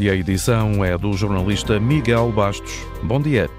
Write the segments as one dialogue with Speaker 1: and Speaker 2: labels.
Speaker 1: e a edição é do jornalista Miguel Bastos. Bom dia.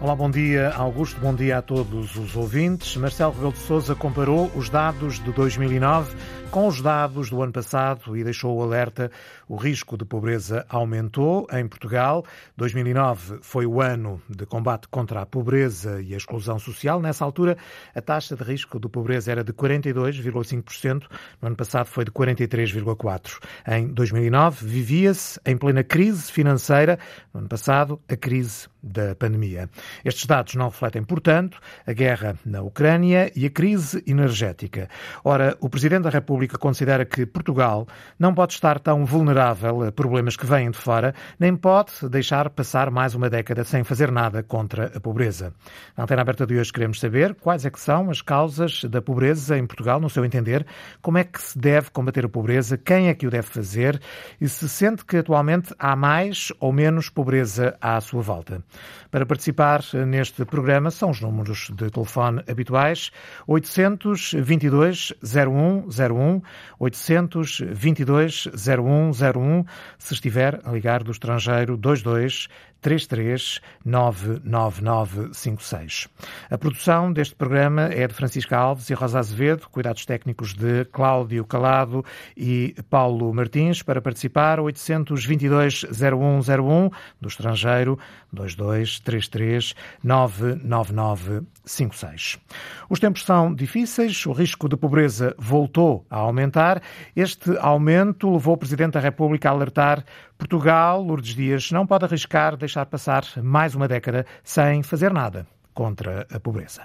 Speaker 2: Olá, bom dia, Augusto. Bom dia a todos os ouvintes. Marcelo Rebelo de Sousa comparou os dados de 2009 com os dados do ano passado e deixou o alerta. O risco de pobreza aumentou em Portugal. 2009 foi o ano de combate contra a pobreza e a exclusão social. Nessa altura, a taxa de risco de pobreza era de 42,5%. No ano passado foi de 43,4%. Em 2009, vivia-se em plena crise financeira. No ano passado, a crise da pandemia. Estes dados não refletem, portanto, a guerra na Ucrânia e a crise energética. Ora, o Presidente da República considera que Portugal não pode estar tão vulnerável a problemas que vêm de fora, nem pode deixar passar mais uma década sem fazer nada contra a pobreza. Na antena aberta de hoje queremos saber quais é que são as causas da pobreza em Portugal, no seu entender, como é que se deve combater a pobreza, quem é que o deve fazer e se sente que atualmente há mais ou menos pobreza à sua volta. Para participar neste programa são os números de telefone habituais 822 0101 822 0101, se estiver a ligar do estrangeiro 22 33 99956. A produção deste programa é de Francisca Alves e Rosa Azevedo, cuidados técnicos de Cláudio Calado e Paulo Martins. Para participar, 822 0101 do estrangeiro 22 33 99956. Os tempos são difíceis, o risco de pobreza voltou a aumentar. Este aumento levou o Presidente da República a alertar Portugal, Lourdes Dias, não pode arriscar deixar passar mais uma década sem fazer nada contra a pobreza.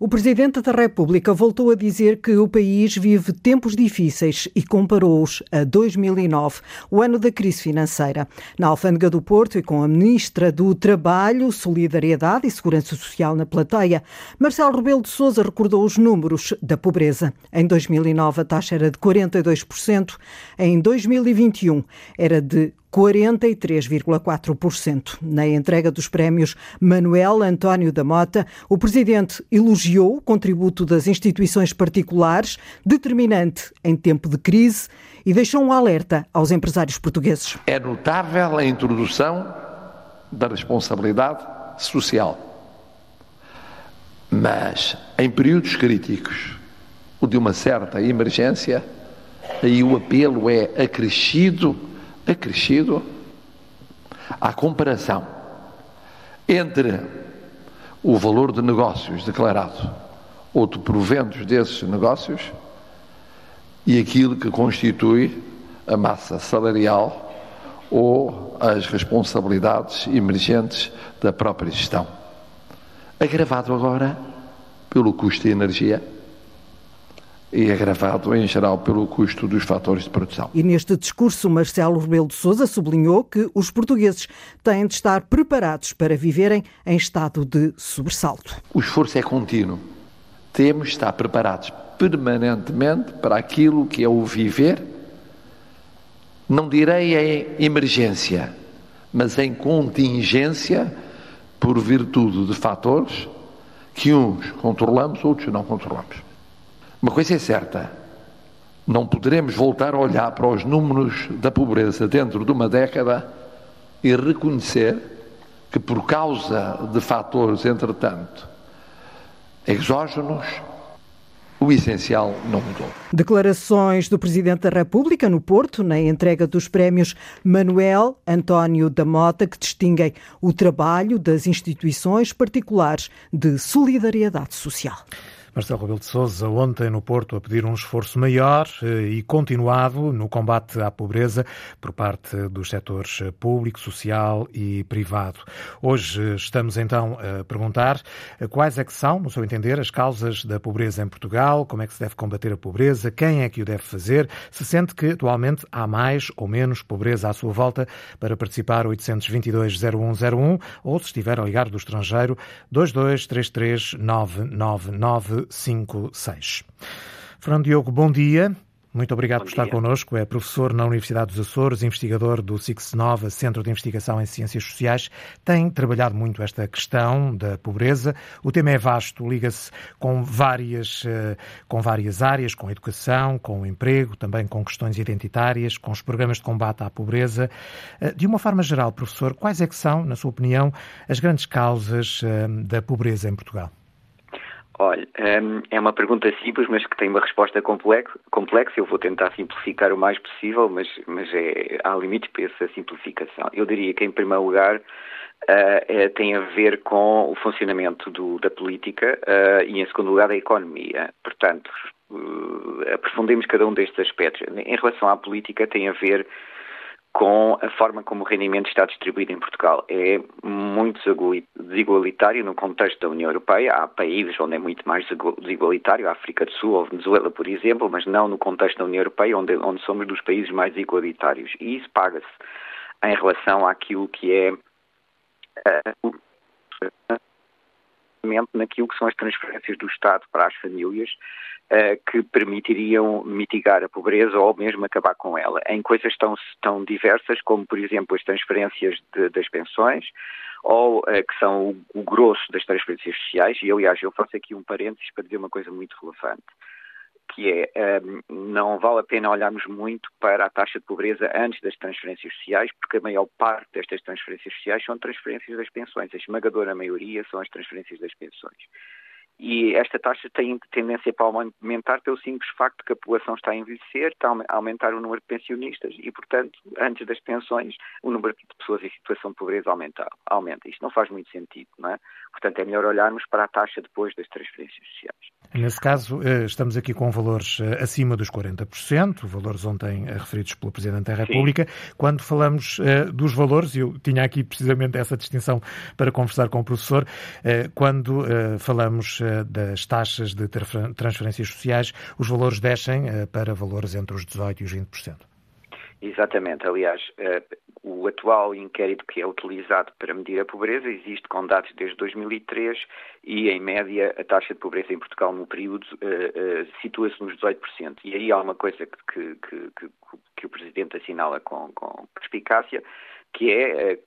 Speaker 3: O Presidente da República voltou a dizer que o país vive tempos difíceis e comparou-os a 2009, o ano da crise financeira. Na Alfândega do Porto e com a Ministra do Trabalho, Solidariedade e Segurança Social na plateia, Marcelo Rebelo de Sousa recordou os números da pobreza. Em 2009 a taxa era de 42%, em 2021 era de 43,4%. Na entrega dos prémios Manuel António da Mota, o presidente elogiou o contributo das instituições particulares, determinante em tempo de crise, e deixou um alerta aos empresários portugueses.
Speaker 4: É notável a introdução da responsabilidade social. Mas em períodos críticos, o de uma certa emergência, aí o apelo é acrescido acrescido à comparação entre o valor de negócios declarado ou de proventos desses negócios e aquilo que constitui a massa salarial ou as responsabilidades emergentes da própria gestão. Agravado agora pelo custo de energia e agravado em geral pelo custo dos fatores de produção.
Speaker 3: E neste discurso, Marcelo Rebelo de Sousa sublinhou que os portugueses têm de estar preparados para viverem em estado de sobressalto.
Speaker 4: O esforço é contínuo. Temos de estar preparados permanentemente para aquilo que é o viver, não direi em emergência, mas em contingência por virtude de fatores que uns controlamos, outros não controlamos. Uma coisa é certa: não poderemos voltar a olhar para os números da pobreza dentro de uma década e reconhecer que, por causa de fatores, entretanto, exógenos, o essencial não mudou.
Speaker 3: Declarações do Presidente da República no Porto, na entrega dos prémios Manuel António da Mota, que distinguem o trabalho das instituições particulares de solidariedade social.
Speaker 2: Marcelo Rebelo de Sousa ontem no Porto a pedir um esforço maior eh, e continuado no combate à pobreza por parte dos setores público, social e privado. Hoje estamos então a perguntar eh, quais é que são, no seu entender, as causas da pobreza em Portugal, como é que se deve combater a pobreza, quem é que o deve fazer, se sente que atualmente há mais ou menos pobreza à sua volta para participar 822 0101 ou se estiver a ligar do estrangeiro 2233 999 956. Fernando Diogo, bom dia. Muito obrigado Bom por estar connosco. É professor na Universidade dos Açores, investigador do CIX Nova, Centro de Investigação em Ciências Sociais. Tem trabalhado muito esta questão da pobreza. O tema é vasto, liga-se com várias, eh, com várias áreas, com a educação, com o emprego, também com questões identitárias, com os programas de combate à pobreza. Eh, de uma forma geral, professor, quais é que são, na sua opinião, as grandes causas eh, da pobreza em Portugal?
Speaker 5: Olha, hum, é uma pergunta simples, mas que tem uma resposta complexa. Eu vou tentar simplificar o mais possível, mas, mas é, há limites para essa simplificação. Eu diria que, em primeiro lugar, é, tem a ver com o funcionamento do, da política uh, e, em segundo lugar, da economia. Portanto, aprofundemos cada um destes aspectos. Em relação à política, tem a ver com a forma como o rendimento está distribuído em Portugal. É muito desigualitário no contexto da União Europeia. Há países onde é muito mais desigualitário, a África do Sul ou Venezuela, por exemplo, mas não no contexto da União Europeia, onde, onde somos dos países mais igualitários. E isso paga-se em relação àquilo que é uh, naquilo que são as transferências do Estado para as famílias uh, que permitiriam mitigar a pobreza ou mesmo acabar com ela, em coisas tão, tão diversas como, por exemplo, as transferências de, das pensões ou uh, que são o, o grosso das transferências sociais, e aliás eu faço aqui um parênteses para dizer uma coisa muito relevante que é um, não vale a pena olharmos muito para a taxa de pobreza antes das transferências sociais, porque a maior parte destas transferências sociais são transferências das pensões. A esmagadora maioria são as transferências das pensões. E esta taxa tem tendência para aumentar pelo simples facto que a população está a envelhecer, está a aumentar o número de pensionistas e, portanto, antes das pensões, o número de pessoas em situação de pobreza aumenta. aumenta. Isto não faz muito sentido, não é? Portanto, é melhor olharmos para a taxa depois das transferências sociais.
Speaker 2: Nesse caso, eh, estamos aqui com valores eh, acima dos 40%, valores ontem eh, referidos pelo Presidente da República. Sim. Quando falamos dos valores, eu tinha aqui precisamente essa distinção para conversar com o professor, quando falamos das taxas de transferências sociais, os valores descem para valores entre os 18% e os 20%.
Speaker 5: Exatamente. Aliás, o atual inquérito que é utilizado para medir a pobreza existe com dados desde 2003 e, em média, a taxa de pobreza em Portugal no período uh, uh, situa-se nos 18%. E aí há uma coisa que, que, que, que o Presidente assinala com, com perspicácia, que é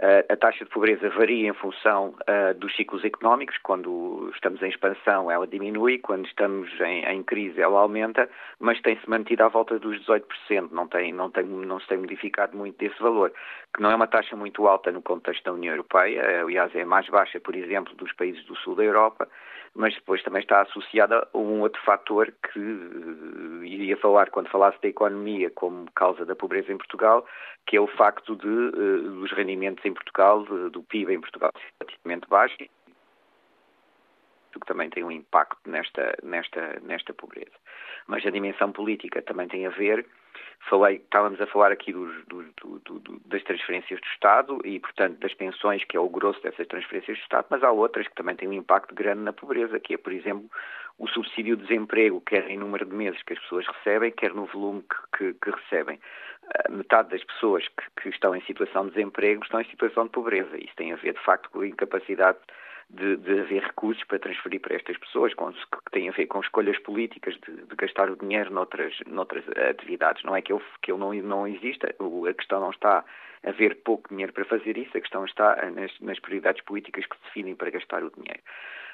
Speaker 5: a taxa de pobreza varia em função dos ciclos económicos. Quando estamos em expansão, ela diminui, quando estamos em, em crise, ela aumenta, mas tem-se mantido à volta dos 18%, não, tem, não, tem, não se tem modificado muito desse valor, que não é uma taxa muito alta no contexto da União Europeia, aliás, é mais baixa, por exemplo, dos países do sul da Europa, mas depois também está associada a um outro fator que uh, iria falar quando falasse da economia como causa da pobreza em Portugal, que é o facto de uh, dos rendimentos em Portugal, de, do PIB em Portugal, relativamente baixo, que também tem um impacto nesta, nesta, nesta pobreza. Mas a dimensão política também tem a ver Falei, estávamos a falar aqui dos, do, do, das transferências do Estado e, portanto, das pensões, que é o grosso dessas transferências do Estado, mas há outras que também têm um impacto grande na pobreza, que é, por exemplo, o subsídio de desemprego, quer em número de meses que as pessoas recebem, quer no volume que, que, que recebem. Uh, metade das pessoas que, que estão em situação de desemprego estão em situação de pobreza. Isso tem a ver, de facto, com a incapacidade de, de, haver recursos para transferir para estas pessoas, com, que têm a ver com escolhas políticas de, de, gastar o dinheiro noutras, noutras atividades. Não é que ele, que ele não, não exista, a questão não está a haver pouco dinheiro para fazer isso, a questão está nas, nas prioridades políticas que se definem para gastar o dinheiro.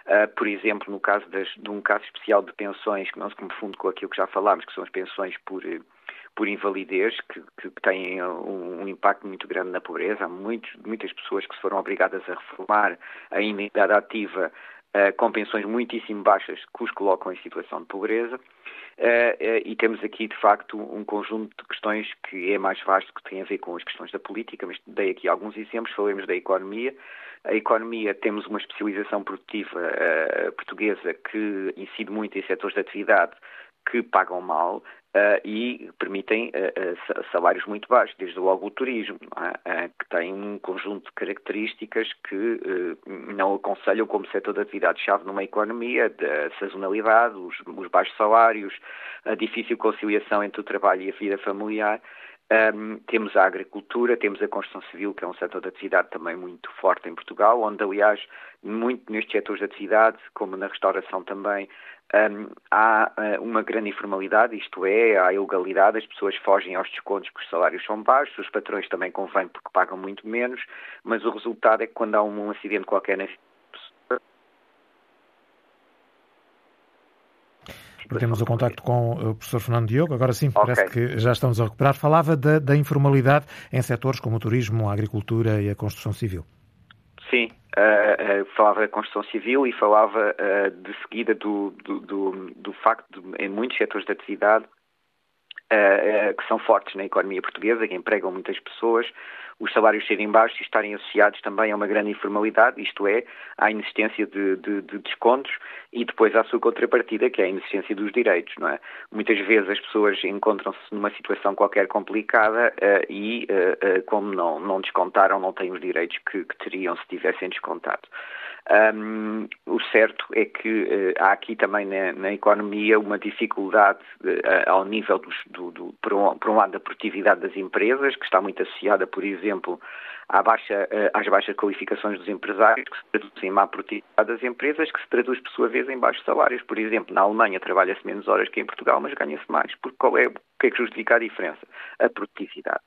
Speaker 5: Uh, por exemplo, no caso das, de um caso especial de pensões, que não se confunde com aquilo que já falámos, que são as pensões por por invalidez, que, que têm um, um, impacto muito grande na pobreza. Há muitos, muitas pessoas que se foram obrigadas a reformar ainda em idade ativa uh, com pensões muitíssimo baixas que os colocam em situação de pobreza. Uh, uh, e temos aqui, de facto, um conjunto de questões que é mais vasto, que tem a ver com as questões da política, mas dei aqui alguns exemplos, falemos da economia. A economia, temos uma especialização produtiva portuguesa que incide muito em setores de atividade que pagam mal, Uh, e permitem uh, salários muito baixos, desde logo o turismo, é? que tem um conjunto de características que não aconselham como setor de atividade-chave numa economia, da sazonalidade, os, os, baixos salários, a difícil conciliação entre o trabalho e a vida familiar. Um, temos a agricultura, temos a construção civil, que é um setor de atividade também muito forte em Portugal, onde, aliás, muito nestes setores de atividade, como na restauração também, um, há uh, uma grande informalidade, isto é, há ilegalidade, as pessoas fogem aos descontos porque os salários são baixos, os patrões também convêm porque pagam muito menos, mas o resultado é que quando há um, um acidente qualquer na
Speaker 2: Perdemos o contacto com o professor Fernando Diogo. Agora sim, okay. parece que já estamos a recuperar. Falava da, da, informalidade em setores como o turismo, a agricultura e a construção civil.
Speaker 5: Sim, uh, uh, falava da construção civil e falava uh, de seguida do, do, do, do facto de, em muitos setores da atividade que são fortes na economia portuguesa, que empregam muitas pessoas, os salários serem baixos e estarem associados também a uma grande informalidade, isto é, à inexistência de, de, de, descontos e depois à sua contrapartida, que é a inexistência dos direitos, não é? Muitas vezes as pessoas encontram-se numa situação qualquer complicada uh, e, uh, uh, como não, não descontaram, não têm os direitos que, que teriam se tivessem descontado. Um, o certo é que uh, há aqui também na, na, economia uma dificuldade uh, ao nível dos, do, do, por, um, por, um, lado da produtividade das empresas, que está muito associada, por exemplo, à baixa, uh, às baixas qualificações dos empresários, que se traduz em má produtividade das empresas, que se traduz, por sua vez, em baixos salários. Por exemplo, na Alemanha trabalha-se menos horas que em Portugal, mas ganha-se mais. Porque qual é, o que é que justifica a diferença? A produtividade.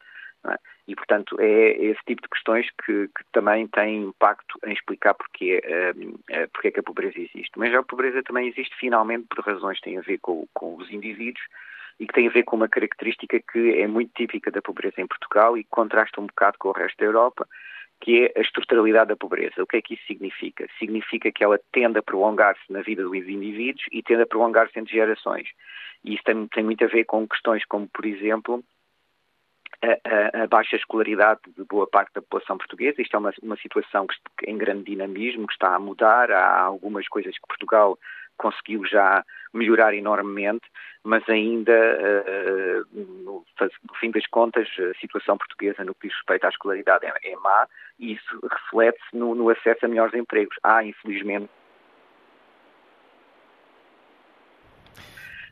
Speaker 5: É? E, portanto, é esse tipo de questões que, que também têm impacto em explicar porque, uh, porque é que a pobreza existe. Mas a pobreza também existe, finalmente, por razões que têm a ver com, com os indivíduos e que tem a ver com uma característica que é muito típica da pobreza em Portugal e que contrasta um bocado com o resto da Europa, que é a estruturalidade da pobreza. O que é que isso significa? Significa que ela tende a prolongar-se na vida dos indivíduos e tende a prolongar-se entre gerações. E isso tem, tem muito a ver com questões como, por exemplo, a, a, baixa escolaridade de boa parte da população portuguesa. Isto é uma, uma situação que, em grande dinamismo, que está a mudar. Há algumas coisas que Portugal conseguiu já melhorar enormemente, mas ainda, uh, no, no, fim das contas, a situação portuguesa no que diz respeito à escolaridade é, é má e isso reflete-se no, no acesso a melhores empregos. Há, infelizmente,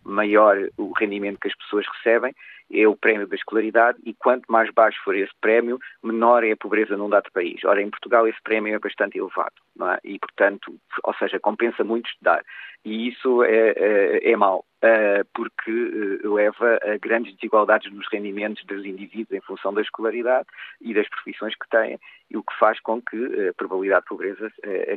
Speaker 5: maior o rendimento que as pessoas recebem, é o prémio da escolaridade e quanto mais baixo for esse prémio, menor é a pobreza num dado país. Ora, em Portugal esse prémio é bastante elevado, é? E, portanto, ou seja, compensa muito estudar. E isso é, é, é mau, eh, porque eh, leva a grandes desigualdades nos rendimentos dos indivíduos em função da escolaridade e das profissões que têm, e o que faz com que eh, a probabilidade de pobreza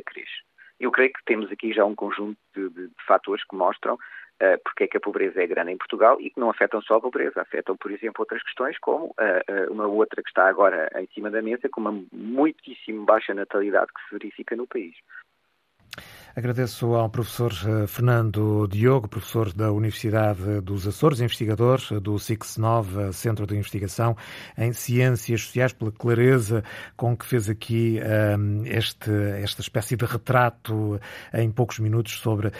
Speaker 5: cresça. Eu creio que temos aqui já um conjunto de, de, de fatores que mostram uh, porque é que a pobreza é grande em Portugal e que não afetam só a pobreza, afetam, por exemplo, outras questões, como uh, uma outra que está agora em cima da mesa, com uma muitíssimo baixa natalidade que se verifica no país.
Speaker 2: Agradeço ao professor eh, Fernando Diogo, professor da Universidade dos Açores, investigador do CIX-9, Centro de Investigação em Ciências Sociais, pela clareza com que fez aqui um, eh, este, esta espécie de retrato em poucos minutos sobre uh,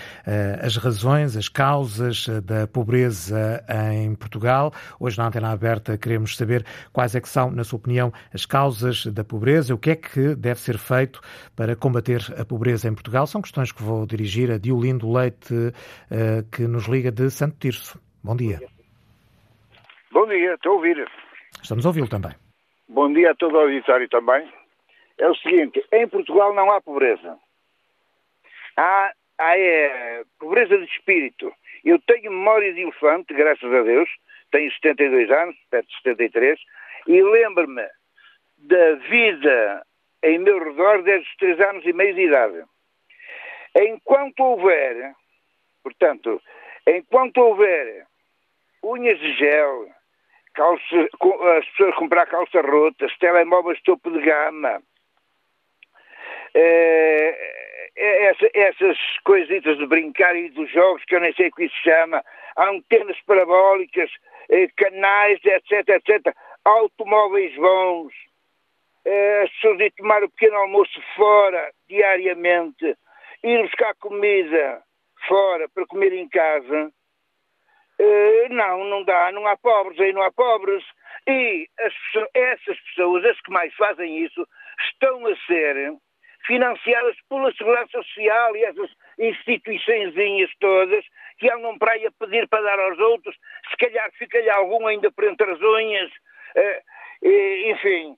Speaker 2: as razões, as causas da pobreza em Portugal. Hoje na Antena Aberta queremos saber quais é que são, na sua opinião, as causas da pobreza, o que é que deve ser feito para combater a pobreza em Portugal. São questões que vou dirigir a Diolindo Leite, eh, que nos liga de Santo Tirso. Bom dia.
Speaker 6: Bom dia, estou a ouvir.
Speaker 2: Estamos a ouvi-lo também.
Speaker 6: Bom dia a todo o auditório também. É o seguinte, em Portugal não há pobreza. Há, há é, pobreza de espírito. Eu tenho memória de elefante, graças a Deus, tenho 72 anos, perto de 73, e lembro-me da vida em meu redor desde os 3 anos e meio de idade. Enquanto houver, portanto, enquanto houver unhas de gel, calça, as pessoas comprar calças rotas, telemóveis topo de gama, é, essa, essas coisitas de brincar e dos jogos que eu nem sei o que isso chama, antenas parabólicas, eh, canais, etc, etc, automóveis bons, eh, as pessoas de tomar o pequeno almoço fora diariamente, ir buscar comida fora para comer em casa, uh, não, não dá, não há pobres, aí não há pobres. E as, essas pessoas, as que mais fazem isso, estão a ser financiadas pela Segurança Social e essas instituiçõezinhas todas que andam para aí a pedir para dar aos outros, se calhar fica-lhe algum ainda por entre as unhas, uh, e, enfim,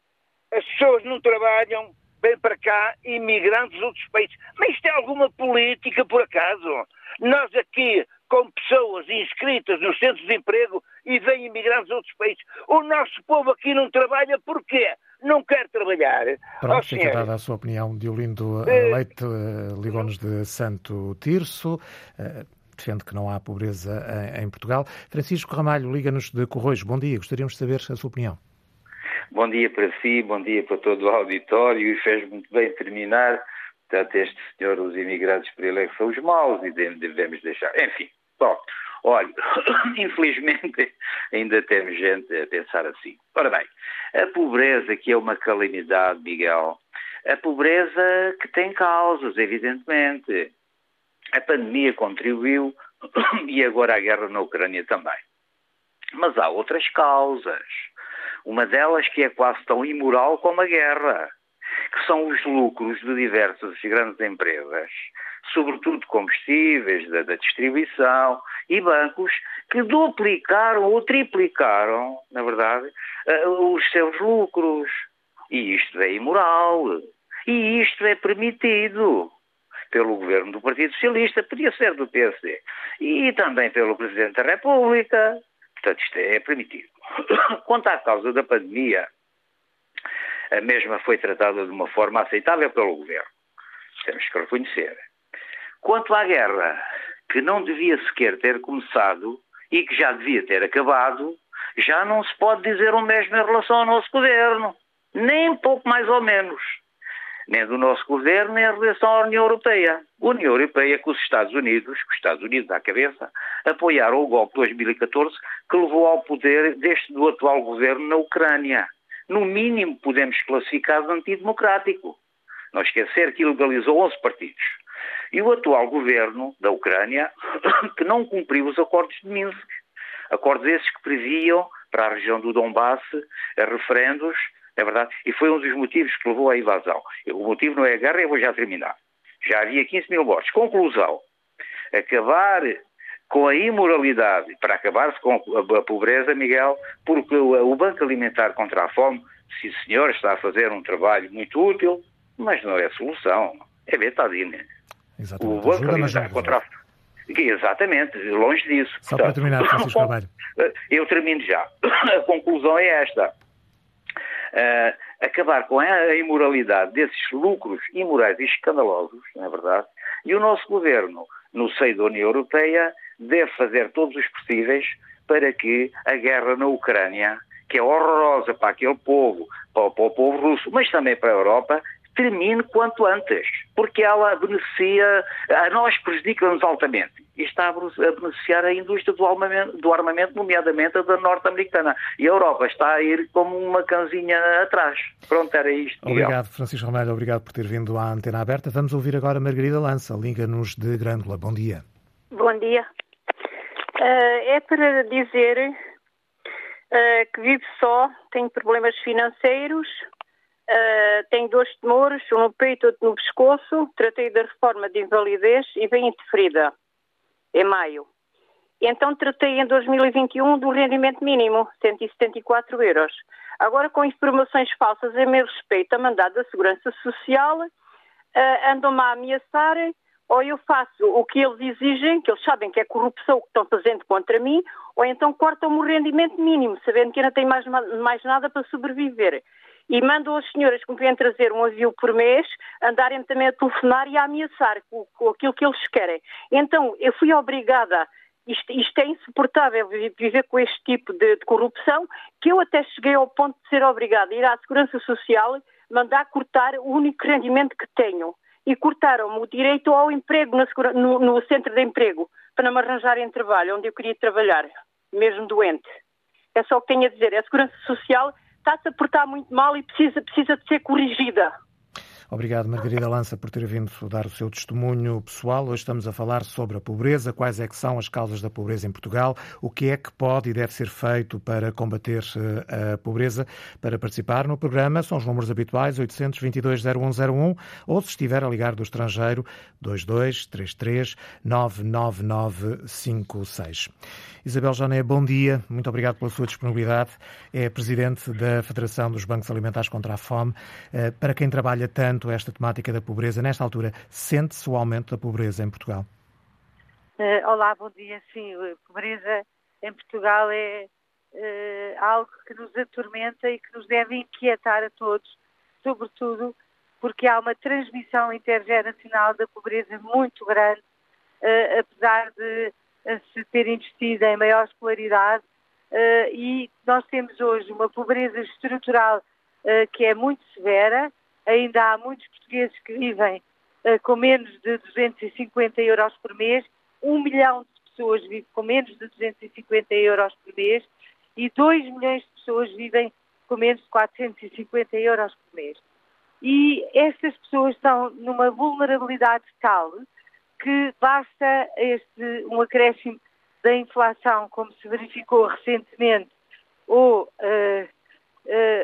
Speaker 6: as pessoas não trabalham, vêm para cá imigrantes de outros países. Mas isto é alguma política, por acaso? Nós aqui, com pessoas inscritas nos centros de emprego e vêm imigrantes de outros países, o nosso povo aqui não trabalha porquê? Não quer trabalhar.
Speaker 2: Pronto, oh, fica dada a sua opinião. Diolindo uh, Leite uh, ligou-nos de Santo Tirso. Defende que não há pobreza em, em Portugal. Francisco Ramalho liga-nos de Corroios. Bom dia, gostaríamos de saber a sua opinião.
Speaker 7: Bom dia para si, bom dia para todo o auditório e fez muito bem terminar. Portanto, este senhor, os imigrantes por ele é são os maus e devemos deixar. Enfim, bom, olha, infelizmente ainda temos gente a pensar assim. Ora bem, a pobreza que é uma calamidade, Miguel, a pobreza que tem causas, evidentemente. A pandemia contribuiu e agora a guerra na Ucrânia também. Mas há outras causas. Uma delas que é quase tão imoral como a guerra, que são os lucros de diversas grandes empresas, sobretudo combustíveis, da, da distribuição e bancos, que duplicaram ou triplicaram, na verdade, uh, os seus lucros. E isto é imoral. E isto é permitido pelo governo do Partido Socialista, podia ser do PSD, e também pelo Presidente da República. Portanto, isto é permitido. Quanto à causa da pandemia, a mesma foi tratada de uma forma aceitável pelo governo. Temos que reconhecer. Quanto à guerra, que não devia sequer ter começado e que já devia ter acabado, já não se pode dizer o mesmo em relação ao nosso governo. Nem pouco mais ou menos nem do nosso governo, nem em relação à União Europeia. A União Europeia com os Estados Unidos, com os Estados Unidos à cabeça, apoiaram o golpe de 2014 que levou ao poder deste do atual governo na Ucrânia. No mínimo podemos classificar de antidemocrático. Não esquecer que ilegalizou 11 partidos. E o atual governo da Ucrânia que não cumpriu os acordos de Minsk. Acordos esses que previam para a região do Donbass referendos é verdade? E foi um dos motivos que levou à invasão. O motivo não é a guerra, eu vou já terminar. Já havia 15 mil mortes. Conclusão. Acabar com a imoralidade, para acabar-se com a pobreza, Miguel, porque o Banco Alimentar contra a Fome, sim senhor, está a fazer um trabalho muito útil, mas não é a solução. É betadine.
Speaker 2: Exatamente. O Banco Ajuda, Alimentar contra a Fome.
Speaker 7: Exatamente, longe disso.
Speaker 2: Só Portanto, para terminar, Francisco.
Speaker 7: Eu termino já. A conclusão é esta uh, acabar com a imoralidade desses lucros imorais e escandalosos, não é verdade? E o nosso governo, no seio da União Europeia, deve fazer todos os possíveis para que a guerra na Ucrânia, que é horrorosa para aquele povo, para, para o povo russo, mas também para a Europa, termine quanto antes, porque ela beneficia, a nós prejudica-nos altamente. E está a beneficiar a indústria do armamento, do armamento nomeadamente a da norte-americana. E a Europa está a ir como uma canzinha atrás. Pronto, era isto.
Speaker 2: Obrigado, Francisco Ramalho, obrigado por ter vindo à antena aberta. Vamos ouvir agora Margarida Lança, liga-nos de Grândola. Bom dia.
Speaker 8: Bom dia. Uh, é para dizer uh, que vivo só, tenho problemas financeiros, Uh, tenho dois tumores, um no peito e outro no pescoço. Tratei da reforma de invalidez e bem interferida, em maio. Então tratei em 2021 do rendimento mínimo, 174 euros. Agora, com informações falsas a meu respeito, a mandado da Segurança Social, uh, andam-me a ameaçar, ou eu faço o que eles exigem, que eles sabem que é corrupção que estão fazendo contra mim, ou então cortam-me o rendimento mínimo, sabendo que eu não tenho mais, mais nada para sobreviver e mandam as senhoras que me vêm trazer um avião por mês andarem também a telefonar e a ameaçar com, com aquilo que eles querem. Então, eu fui obrigada isto, isto, é insuportável viver com este tipo de, de, corrupção, que eu até cheguei ao ponto de ser obrigada a ir à Segurança Social mandar cortar o único rendimento que tenho. E cortaram-me o direito ao emprego no, no, centro de emprego, para me arranjarem trabalho, onde eu queria trabalhar, mesmo doente. É só o que tenho a dizer. A Segurança Social está-se a portar muito mal e precisa, precisa de ser corrigida.
Speaker 2: Obrigado, Margarida Lança, por ter vindo dar o seu testemunho pessoal. Hoje estamos a falar sobre a pobreza, quais é que são as causas da pobreza em Portugal, o que é que pode e deve ser feito para combater eh, a pobreza. Para participar no programa são os números habituais 822-0101 ou, se estiver a ligar do estrangeiro, 2233 99956. Isabel Jané, bom dia. Muito obrigado pela sua disponibilidade. É presidente da Federação dos Bancos Alimentares contra a Fome. Eh, para quem trabalha tanto tanto esta temática da pobreza. Nesta altura, sente-se o aumento da pobreza em Portugal?
Speaker 9: Uh, olá, bom dia. Sim, a pobreza em Portugal é uh, algo que nos atormenta e que nos deve inquietar a todos, sobretudo porque há uma transmissão intergeracional da pobreza muito grande, apesar de se ter investido em maior escolaridade, e nós temos hoje uma pobreza estrutural que é muito severa, ainda há muitos portugueses que vivem com menos de 250 euros por mês, um milhão de pessoas vivem com menos de 250 euros por mês e 2 milhões de pessoas vivem com menos de 450 euros por mês. E estas pessoas estão numa vulnerabilidade tal que basta este, um acréscimo da inflação, como se verificou recentemente, ou uh, uh,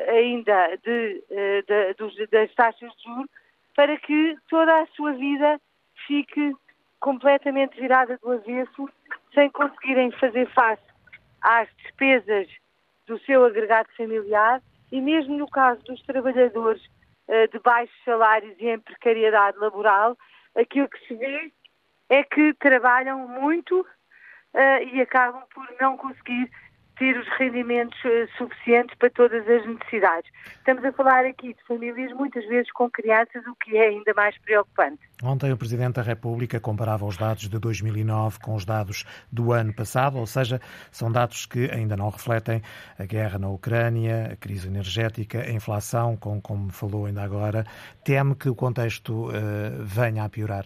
Speaker 9: ainda de, uh, de, dos, das taxas de juros, para que toda a sua vida fique completamente virada do avesso, sem conseguirem fazer face às despesas do seu agregado familiar e mesmo no caso dos trabalhadores uh, de baixos salários e em precariedade laboral, aquilo que se vê é que trabalham muito e acabam por não conseguir ter os rendimentos uh, suficientes para todas as necessidades. Estamos a falar aqui de famílias muitas vezes com crianças, o que é ainda mais preocupante.
Speaker 2: Ontem o Presidente da República comparava os dados de 2009 com os dados do ano passado, ou seja, são dados que ainda não refletem a guerra na Ucrânia, a crise energética, a inflação, com, como falou ainda agora. Teme que o contexto uh, venha a piorar?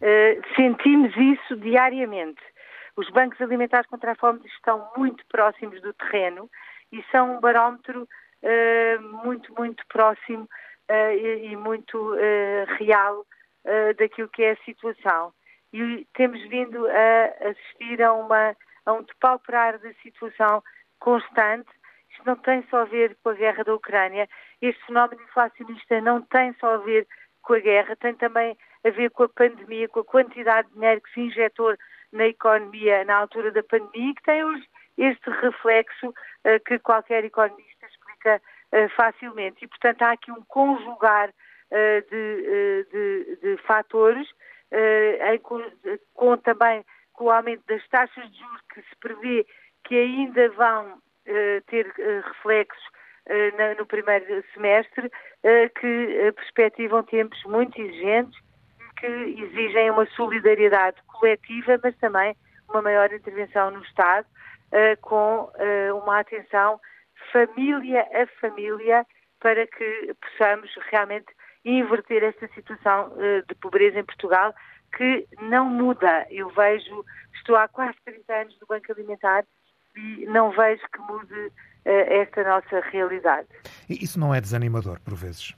Speaker 9: Uh, sentimos isso diariamente os bancos alimentares contra a fome estão muito próximos do terreno e são um barómetro uh, muito, muito próximo uh, e, e, muito uh, real daquilo que é a situação. E temos vindo a assistir a, uma, a um depauperar da situação constante. Isto não tem só a ver com a guerra da Ucrânia, este fenómeno inflacionista não tem só a ver com a guerra, tem também a ver com a pandemia, com a quantidade de dinheiro que se injetou na economia na altura da pandemia que tem hoje este reflexo uh, que qualquer economista explica uh, facilmente. E, portanto, há aqui um conjugar uh, de, de, de, fatores, em, com, com, também com o aumento das taxas de juros que se prevê que ainda vão ter reflexos na, no primeiro semestre, que perspectivam tempos muito exigentes que exigem uma solidariedade coletiva, mas também uma maior intervenção no Estado, uh, com uh, uma atenção família a família, para que possamos realmente inverter esta situação uh, de pobreza em Portugal, que não muda. Eu vejo, estou há quase 30 anos no Banco Alimentar e não vejo que mude esta nossa realidade.
Speaker 2: Isso não é desanimador, por vezes?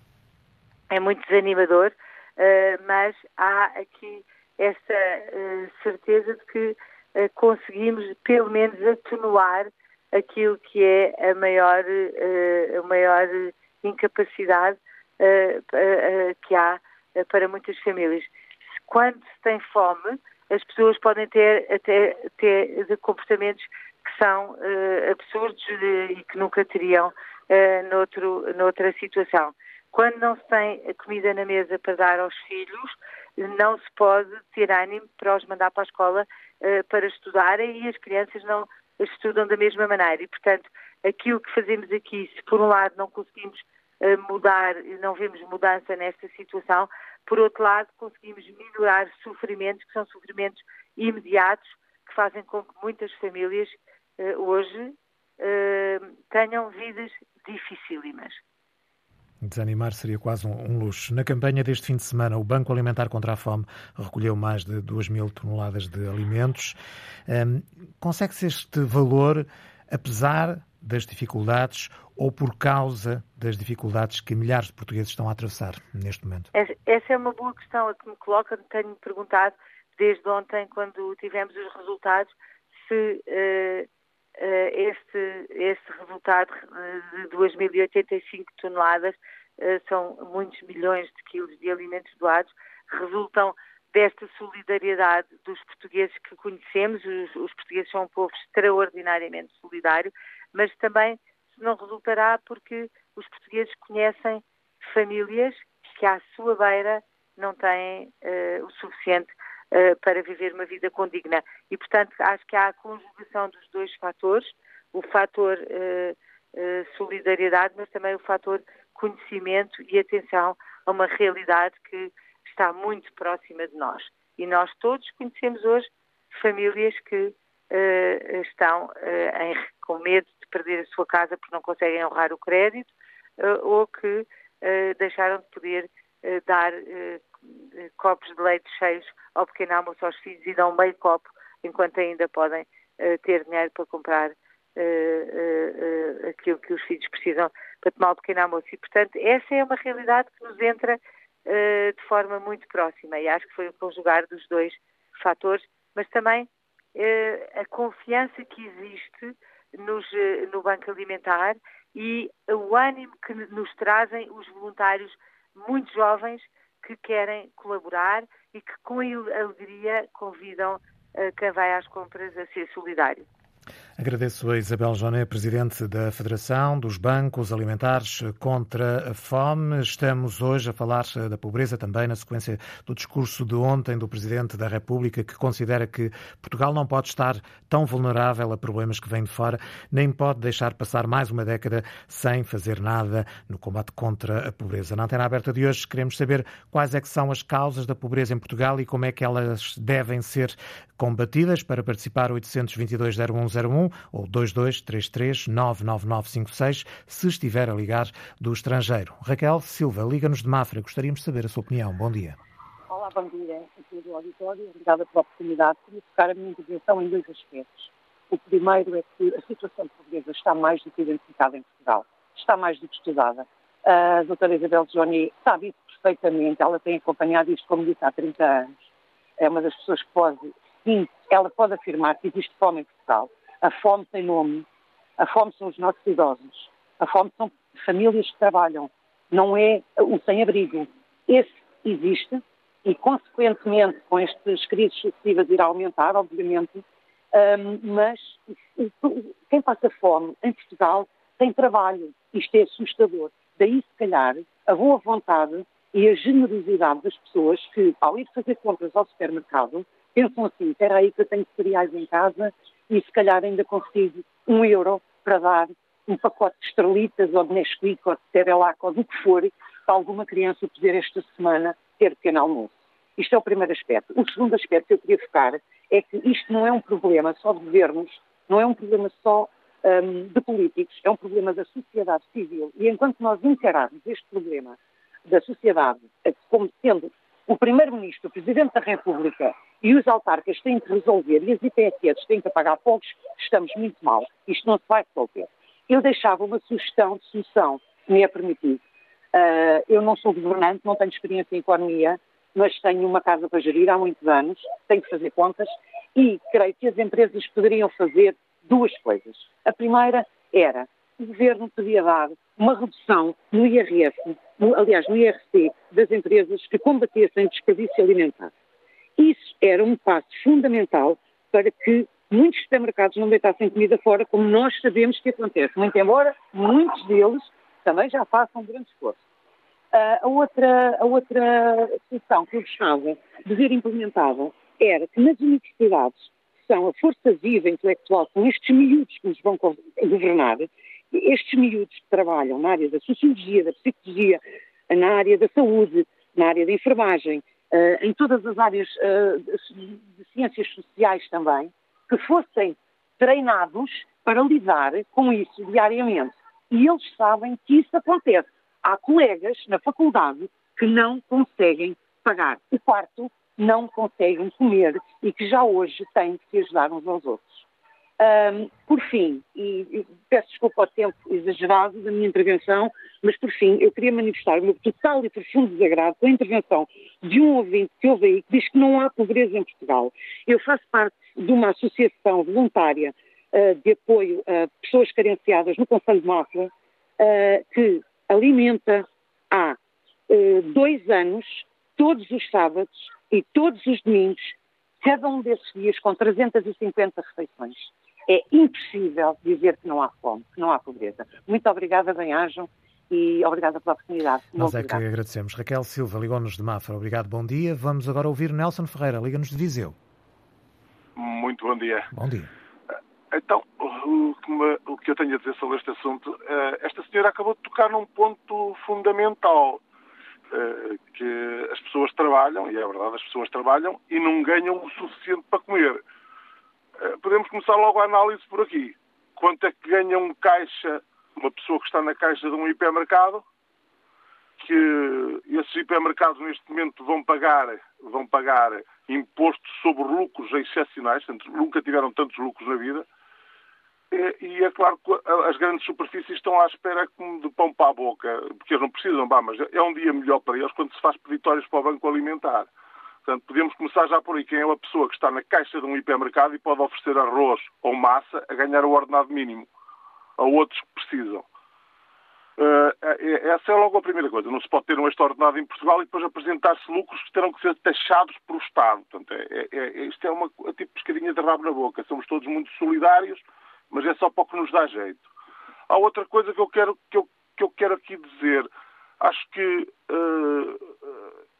Speaker 9: É muito desanimador, mas há aqui esta uh, certeza de que uh, conseguimos pelo menos atenuar aquilo que é a maior, a maior incapacidade que há para muitas famílias. Quando se tem fome, as pessoas podem ter até ter comportamentos que são uh, absurdos e que nunca teriam uh, noutro, noutra situação. Quando não se tem comida na mesa para dar aos filhos, não se pode ter ânimo para os mandar para a escola uh, para estudarem e as crianças não estudam da mesma maneira. E, portanto, aquilo que fazemos aqui, se por um lado não conseguimos uh, mudar, não vemos mudança nesta situação, por outro lado conseguimos melhorar sofrimentos que são sofrimentos imediatos que fazem com que muitas famílias uh, hoje tenham vidas dificílimas.
Speaker 2: Desanimar seria quase um, um, luxo. Na campanha deste fim de semana, o Banco Alimentar contra a Fome recolheu mais de 2 mil toneladas de alimentos. Um, Consegue-se este valor, apesar das dificuldades ou por causa das dificuldades que milhares de portugueses estão a atravessar neste momento?
Speaker 9: Essa é uma boa questão a que me coloca. Tenho perguntado desde ontem, quando tivemos os resultados, se uh, uh, este, este resultado de 2.085 toneladas, são muitos milhões de quilos de alimentos doados, resultam desta solidariedade dos portugueses que conhecemos. Os, os, portugueses são um povo extraordinariamente solidário, mas também não resultará porque os portugueses conhecem famílias que à sua beira não têm uh, o suficiente uh, para viver uma vida condigna. E, portanto, acho que há a conjugação dos dois fatores, o fator uh, solidariedade, mas também o fator conhecimento e atenção a uma realidade que está muito próxima de nós. E nós todos conhecemos hoje famílias que estão em, com medo de perder a sua casa porque não conseguem honrar o crédito ou que deixaram de poder dar copos de leite cheios ao pequeno almoço aos filhos e dão meio copo enquanto ainda podem uh, ter dinheiro para comprar uh, uh, aquilo que os filhos precisam para tomar o pequeno almoço. E, portanto, essa é uma realidade que nos entra de forma muito próxima e acho que foi o conjugar dos dois fatores, mas também a confiança que existe nos, no Banco Alimentar e o ânimo que nos trazem os voluntários muito jovens que querem colaborar e que com alegria convidam quem vai às compras a ser solidário.
Speaker 2: Agradeço a Isabel Joné, Presidente da Federação dos Bancos Alimentares contra a Fome. Estamos hoje a falar da pobreza também na sequência do discurso de ontem do Presidente da República, que considera que Portugal não pode estar tão vulnerável a problemas que vêm de fora, nem pode deixar passar mais uma década sem fazer nada no combate contra a pobreza. Na antena aberta de hoje queremos saber quais é que são as causas da pobreza em Portugal e como é que elas devem ser combatidas. Para participar, 822 0101 ou 2233 99956 se estiver a ligar do estrangeiro. Raquel Silva, liga-nos de Mafra. Gostaríamos de saber a sua opinião. Bom dia.
Speaker 10: Olá, bom dia a todo o auditório. Obrigada pela oportunidade. Queria focar a minha intervenção em dois aspectos. O primeiro é que a situação pobreza está mais do que identificada em Portugal. Está mais do que estudada. A doutora Isabel Johnny sabe isso perfeitamente. Ela tem acompanhado isto, como disse, há 30 anos. É uma das pessoas que pode, sim, ela pode afirmar que existe fome em Portugal. A fome tem nome. A fome são os nossos idosos. A fome são famílias que trabalham. Não é o sem-abrigo. Esse existe e, consequentemente, com estas crises sucessivas irá aumentar, obviamente, um, mas quem passa fome em Portugal tem trabalho. Isto é assustador. Daí, se calhar, a boa vontade e a generosidade das pessoas que, ao ir fazer compras ao supermercado, pensam assim, espera aí que eu tenho cereais em casa e se calhar ainda consigo um euro para dar um pacote de estrelitas ou de Nesquik ou de Cerelac ou do que for para alguma criança poder esta semana ter pequeno almoço. Isto é o primeiro aspecto. O segundo aspecto que eu queria focar é que isto não é um problema só de governos, não é um problema só um, de políticos, é um problema da sociedade civil. E enquanto nós encararmos este problema da sociedade como sendo o Primeiro-Ministro, o Presidente da República e os autarcas têm que resolver e as IPSS têm que pagar poucos, estamos muito mal. Isto não se vai resolver. Eu deixava uma sugestão de solução, se me é permitido. Uh, eu não sou governante, não tenho experiência em economia, mas tenho uma casa para gerir há muitos anos, tenho que fazer contas e creio que as empresas poderiam fazer duas coisas. A primeira era o governo podia dar uma redução no IRS, no, aliás, no IRC das empresas que combatessem desperdício alimentar. Isso era um passo fundamental para que muitos supermercados não deitassem comida fora, como nós sabemos que acontece, muito embora muitos deles também já façam um grande esforço. Uh, a, outra, a outra solução que eu gostava de ver implementada era que nas universidades, que são a força viva intelectual, com estes miúdos que nos vão governar, estes miúdos que trabalham na área da sociologia, da psicologia, na área da saúde, na área da enfermagem, uh, em todas as áreas uh, de, ciências sociais também, que fossem treinados para lidar com isso diariamente. E eles sabem que isso acontece. Há colegas na faculdade que não conseguem pagar. O quarto não conseguem comer e que já hoje têm que se ajudar uns aos outros. Um, por fim, e, e, peço desculpa ao tempo exagerado da minha intervenção, mas por fim, eu queria manifestar o meu total e profundo desagrado com a intervenção de um ouvinte que houve aí que diz que não há pobreza em Portugal. Eu faço parte de uma associação voluntária uh, de apoio a pessoas carenciadas no Conselho de Mafra, uh, que alimenta há uh, dois anos, todos os sábados e todos os domingos, cada um desses dias com 350 refeições é impossível dizer que não há fome, que não há pobreza. Muito obrigada, bem-ajam e obrigada pela oportunidade.
Speaker 2: Nós é que agradecemos. Raquel Silva, ligou-nos de Mafra. Obrigado, bom dia. Vamos agora ouvir Nelson Ferreira, liga-nos de Viseu.
Speaker 11: Muito bom dia.
Speaker 2: Bom dia.
Speaker 11: Então, o que, eu tenho a dizer sobre este assunto, eh, esta senhora acabou de tocar num ponto fundamental, eh, que as pessoas trabalham, e é verdade, as pessoas trabalham e não ganham o suficiente para comer. Eh, podemos começar logo a análise por aqui. Quanto é que ganha um caixa, uma pessoa que está na caixa de um hipermercado, que esses hipermercados neste momento vão pagar, vão pagar imposto sobre lucros excepcionais, portanto, nunca tiveram tantos lucros na vida, e é claro que as grandes superfícies estão à espera de pão para a boca, porque eles não precisam, bah, mas é um dia melhor para eles quando se faz peditórios para o Banco Alimentar. Portanto, podemos começar já por aí. Quem é uma pessoa que está na caixa de um hipermercado e pode oferecer arroz ou massa a ganhar o ordenado mínimo a outros que precisam. Uh, essa é logo a primeira coisa. Não se pode ter um extraordinário em Portugal e depois apresentar-se lucros que terão que ser taxados pelo Estado. Portanto, é, é, é, isto é uma é tipo pescadinha de rabo na boca. Somos todos muito solidários, mas é só para o que nos dá jeito. Há outra coisa que eu quero, que eu, que eu quero aqui dizer. Acho que. Uh,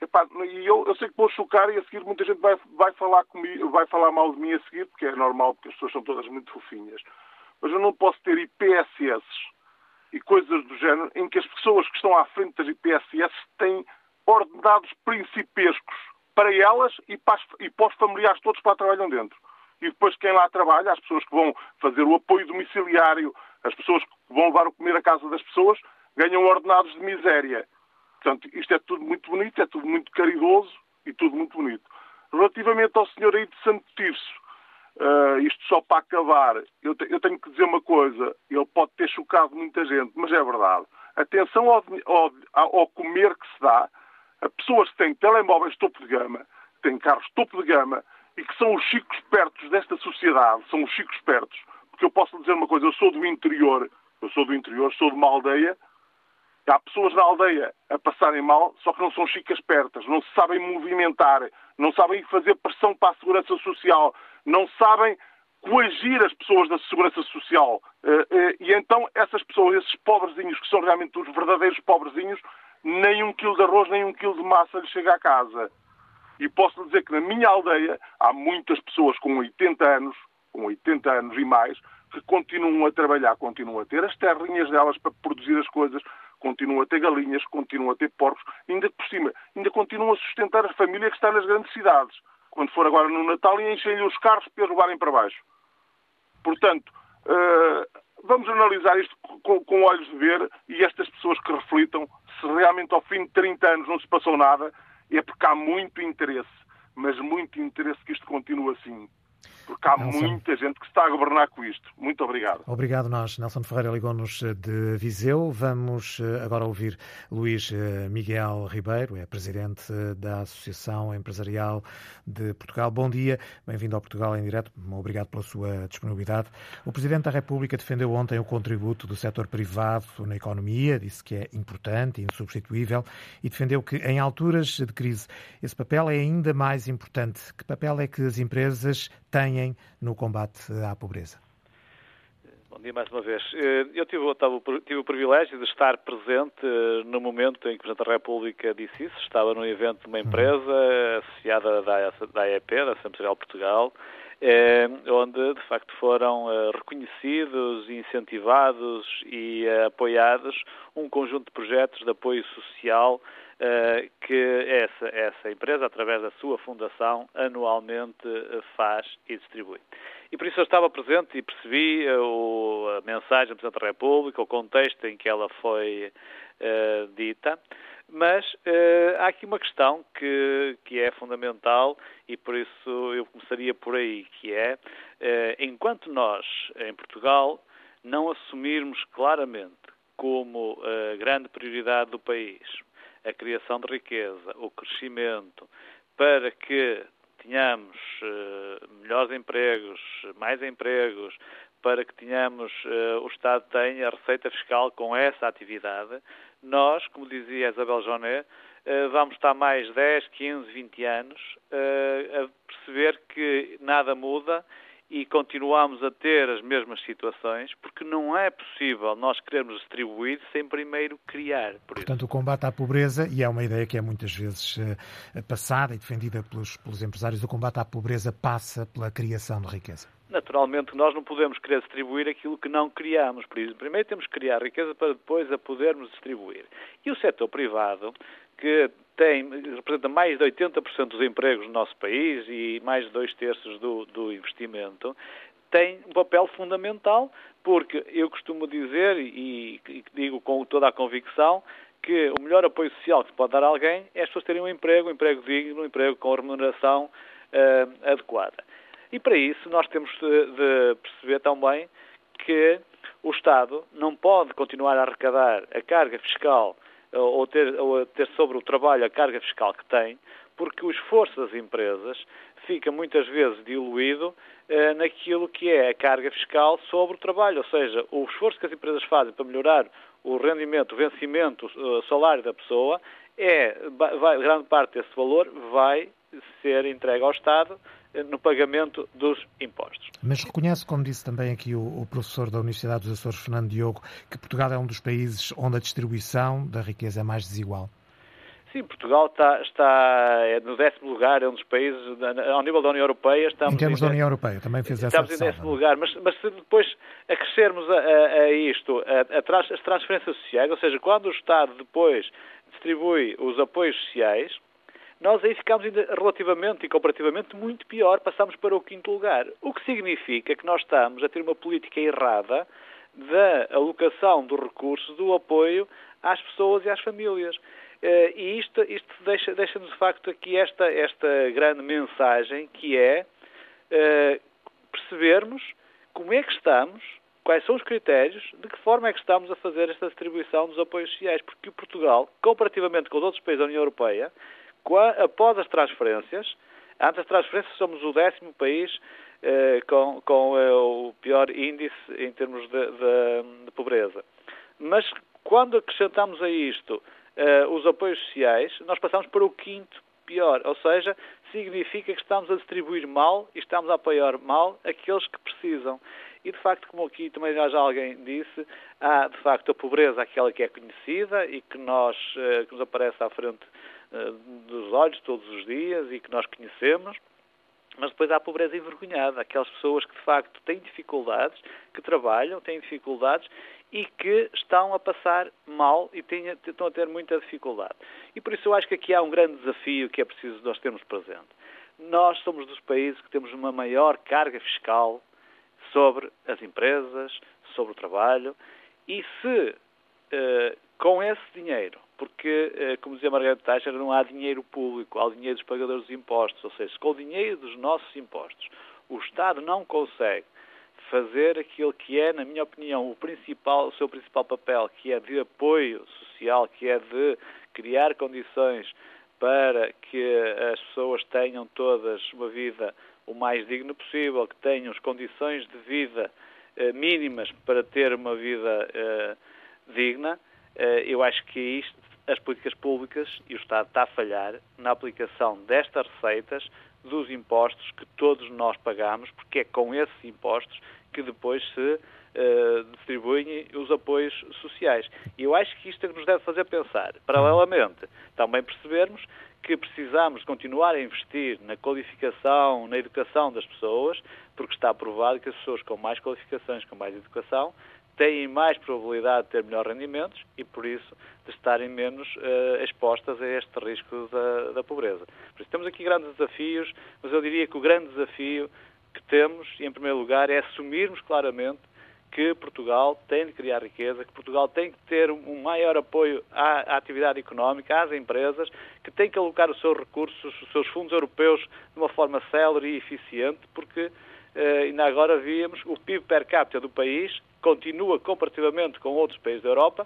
Speaker 11: epá, e eu, eu, sei que vou chocar e a seguir muita gente vai, vai, falar comigo, vai falar mal de mim a seguir, porque é normal, porque as pessoas são todas muito fofinhas. Mas eu não posso ter IPSS e coisas do género, em que as pessoas que estão à frente das IPSS têm ordenados principescos para elas e para, as, e para os familiares todos que lá trabalham dentro. E depois quem lá trabalha, as pessoas que vão fazer o apoio domiciliário, as pessoas que vão levar o comer à casa das pessoas, ganham ordenados de miséria. Portanto, isto é tudo muito bonito, é tudo muito caridoso e tudo muito bonito. Relativamente ao senhor aí de Santo Tirso, Uh, isto só para acabar, eu, te, eu, tenho que dizer uma coisa, ele pode ter chocado muita gente, mas é verdade. Atenção ao, ao, ao comer que se dá a pessoas que têm telemóveis topo de gama, têm carros topo de gama e que são os chicos pertos desta sociedade, são os chicos pertos. Porque eu posso dizer uma coisa, eu sou do interior, eu sou do interior, sou de uma aldeia, há pessoas na aldeia a passarem mal, só que não são chicas pertas, não sabem movimentar, não sabem fazer pressão para a segurança social, não sabem coagir as pessoas da segurança social. Eh, eh, e então essas pessoas, esses pobrezinhos, que são realmente os verdadeiros pobrezinhos, nem um quilo de arroz, nem um quilo de massa lhes chega a casa. E posso lhe dizer que na minha aldeia há muitas pessoas com 80 anos, com 80 anos e mais, que continuam a trabalhar, continuam a ter as terrinhas delas para produzir as coisas, continuam a ter galinhas, continuam a ter porcos, ainda por cima, ainda continuam a sustentar a família que está nas grandes cidades quando for agora no Natal, enchem-lhe os carros para levarem para baixo. Portanto, uh, vamos analisar isto com, olhos de ver e estas pessoas que reflitam se realmente ao fim de 30 anos não se passou nada, é porque há muito interesse, mas muito interesse que isto continue assim porque há Nelson. muita gente que está a governar com isto. Muito obrigado.
Speaker 2: Obrigado nós. Nelson Ferreira ligou-nos eh, de Viseu. Vamos eh, agora ouvir Luís eh, Miguel Ribeiro, é presidente da Associação Empresarial de Portugal. Bom dia, bem-vindo ao Portugal em Direto. Obrigado pela sua disponibilidade. O Presidente da República defendeu ontem o contributo do setor privado na economia, disse que é importante e insubstituível e defendeu que em alturas de crise esse papel é ainda mais importante. Que papel é que as empresas têm no combate à pobreza?
Speaker 12: Bom dia mais uma vez. Eh, eu tive, tive, o privilégio de estar presente eh, no momento em que o Presidente da República disse isso. Estava num evento de uma empresa associada da, da AEP, da Assembleia Empresarial Portugal, eh, onde de facto foram reconhecidos, incentivados e apoiados um conjunto de projetos de apoio social eh, que essa, essa empresa, através da sua fundação, anualmente eh, faz e distribui. E por isso eu estava presente e percebi eh, a mensagem do Presidente da República, o contexto em que ela foi uh, dita, mas uh, há aqui uma questão que, que é fundamental e por isso eu começaria por aí, que é, uh, enquanto nós, em Portugal, não assumirmos claramente como grande prioridade do país a criação de riqueza, o crescimento, para que tenhamos uh, melhores empregos, mais empregos, para que tenhamos, uh, o Estado tenha a receita fiscal com essa atividade, nós, como dizia Isabel Jonet, uh, vamos estar mais 10, 15, 20 anos a perceber que nada muda e continuamos a ter as mesmas situações, porque não é possível nós querermos distribuir sem primeiro criar.
Speaker 2: Por Portanto, isso. o combate à pobreza, e é uma ideia que é muitas vezes uh, passada e defendida pelos, pelos empresários, o combate à pobreza passa pela criação de riqueza.
Speaker 12: Naturalmente, nós não podemos querer distribuir aquilo que não criamos. Por isso, primeiro temos que criar riqueza para depois a podermos distribuir. E o setor privado, que tem, representa mais de 80% dos empregos no nosso país e mais de dois terços do, do investimento, tem um papel fundamental, porque eu costumo dizer, e, e digo com toda a convicção, que o melhor apoio social que se pode dar a alguém é as pessoas terem um emprego, um emprego digno, um emprego com remuneração uh, adequada. E para isso nós temos de, de perceber também que o Estado não pode continuar a arrecadar a carga fiscal ou ter, ou ter sobre o trabalho a carga fiscal que tem, porque o esforço das empresas fica muitas vezes diluído eh, naquilo que é a carga fiscal sobre o trabalho, ou seja, o esforço que as empresas fazem para melhorar o rendimento, o vencimento, o salário da pessoa, é, vai, grande parte desse valor vai ser entregue ao Estado no pagamento dos impostos.
Speaker 2: Mas reconhece, como disse também aqui o, o, professor da Universidade dos Açores, Fernando Diogo, que Portugal é um dos países onde a distribuição da riqueza é mais desigual?
Speaker 12: Sim, Portugal está, está é no décimo lugar, é um dos países, ao nível da União Europeia. Estamos
Speaker 2: em termos em, da União Europeia, também fez essa
Speaker 12: Estamos em décimo lugar, mas, mas se depois acrescermos a, a, a isto a, a, as transferências sociais, ou seja, quando o Estado depois distribui os apoios sociais, nós aí ficamos ainda relativamente e comparativamente muito pior, passamos para o quinto lugar. O que significa que nós estamos a ter uma política errada da alocação do recurso, do apoio às pessoas e às famílias. Eh, e isto, isto deixa-nos, deixa de facto, aqui esta, esta grande mensagem que é uh, percebermos como é que estamos, quais são os critérios, de que forma é que estamos a fazer esta distribuição dos apoios sociais, porque Portugal, comparativamente com os outros países da União Europeia, após as transferências, antes das transferências somos o décimo país eh, com, com eh, o pior índice em termos de, de, de, pobreza. Mas quando acrescentamos a isto eh, os apoios sociais, nós passamos para o quinto pior, ou seja, significa que estamos a distribuir mal e estamos a apoiar mal aqueles que precisam. E, de facto, como aqui também já alguém disse, há, de facto, a pobreza, aquela que é conhecida e que, nós, que nos aparece à frente eh, dos olhos todos os dias e que nós conhecemos, mas depois há a pobreza envergonhada, aquelas pessoas que de facto têm dificuldades, que trabalham, têm dificuldades e que estão a passar mal e têm, estão a ter muita dificuldade. E por isso eu acho que aqui há um grande desafio que é preciso nós termos presente. Nós somos dos países que temos uma maior carga fiscal sobre as empresas, sobre o trabalho, e se uh, com esse dinheiro porque, eh, como dizia Margarida Thatcher, não há dinheiro público, há dinheiro dos pagadores de impostos, ou seja, com o dinheiro dos nossos impostos, o Estado não consegue fazer aquilo que é, na minha opinião, o, principal, o seu principal papel, que é de apoio social, que é de criar condições para que as pessoas tenham todas uma vida o mais digna possível, que tenham as condições de vida eh, mínimas para ter uma vida eh, digna, eh, eu acho que isto as políticas públicas e o Estado está a falhar na aplicação destas receitas dos impostos que todos nós pagamos, porque é com esses impostos que depois se uh, distribuem os apoios sociais. E eu acho que isto é que nos deve fazer pensar. Paralelamente, também percebermos que precisamos continuar a investir na qualificação, na educação das pessoas, porque está provado que as pessoas com mais qualificações, com mais educação, têm mais probabilidade de ter melhores rendimentos e, por isso, de estarem menos uh, expostas a este risco da, da, pobreza. Por isso, temos aqui grandes desafios, mas eu diria que o grande desafio que temos, em primeiro lugar, é assumirmos claramente que Portugal tem de criar riqueza, que Portugal tem que ter um maior apoio à, à atividade económica, às empresas, que tem que alocar os seus recursos, os seus fundos europeus de uma forma célere e eficiente, porque uh, ainda agora víamos o PIB per capita do país continua comparativamente com outros países da Europa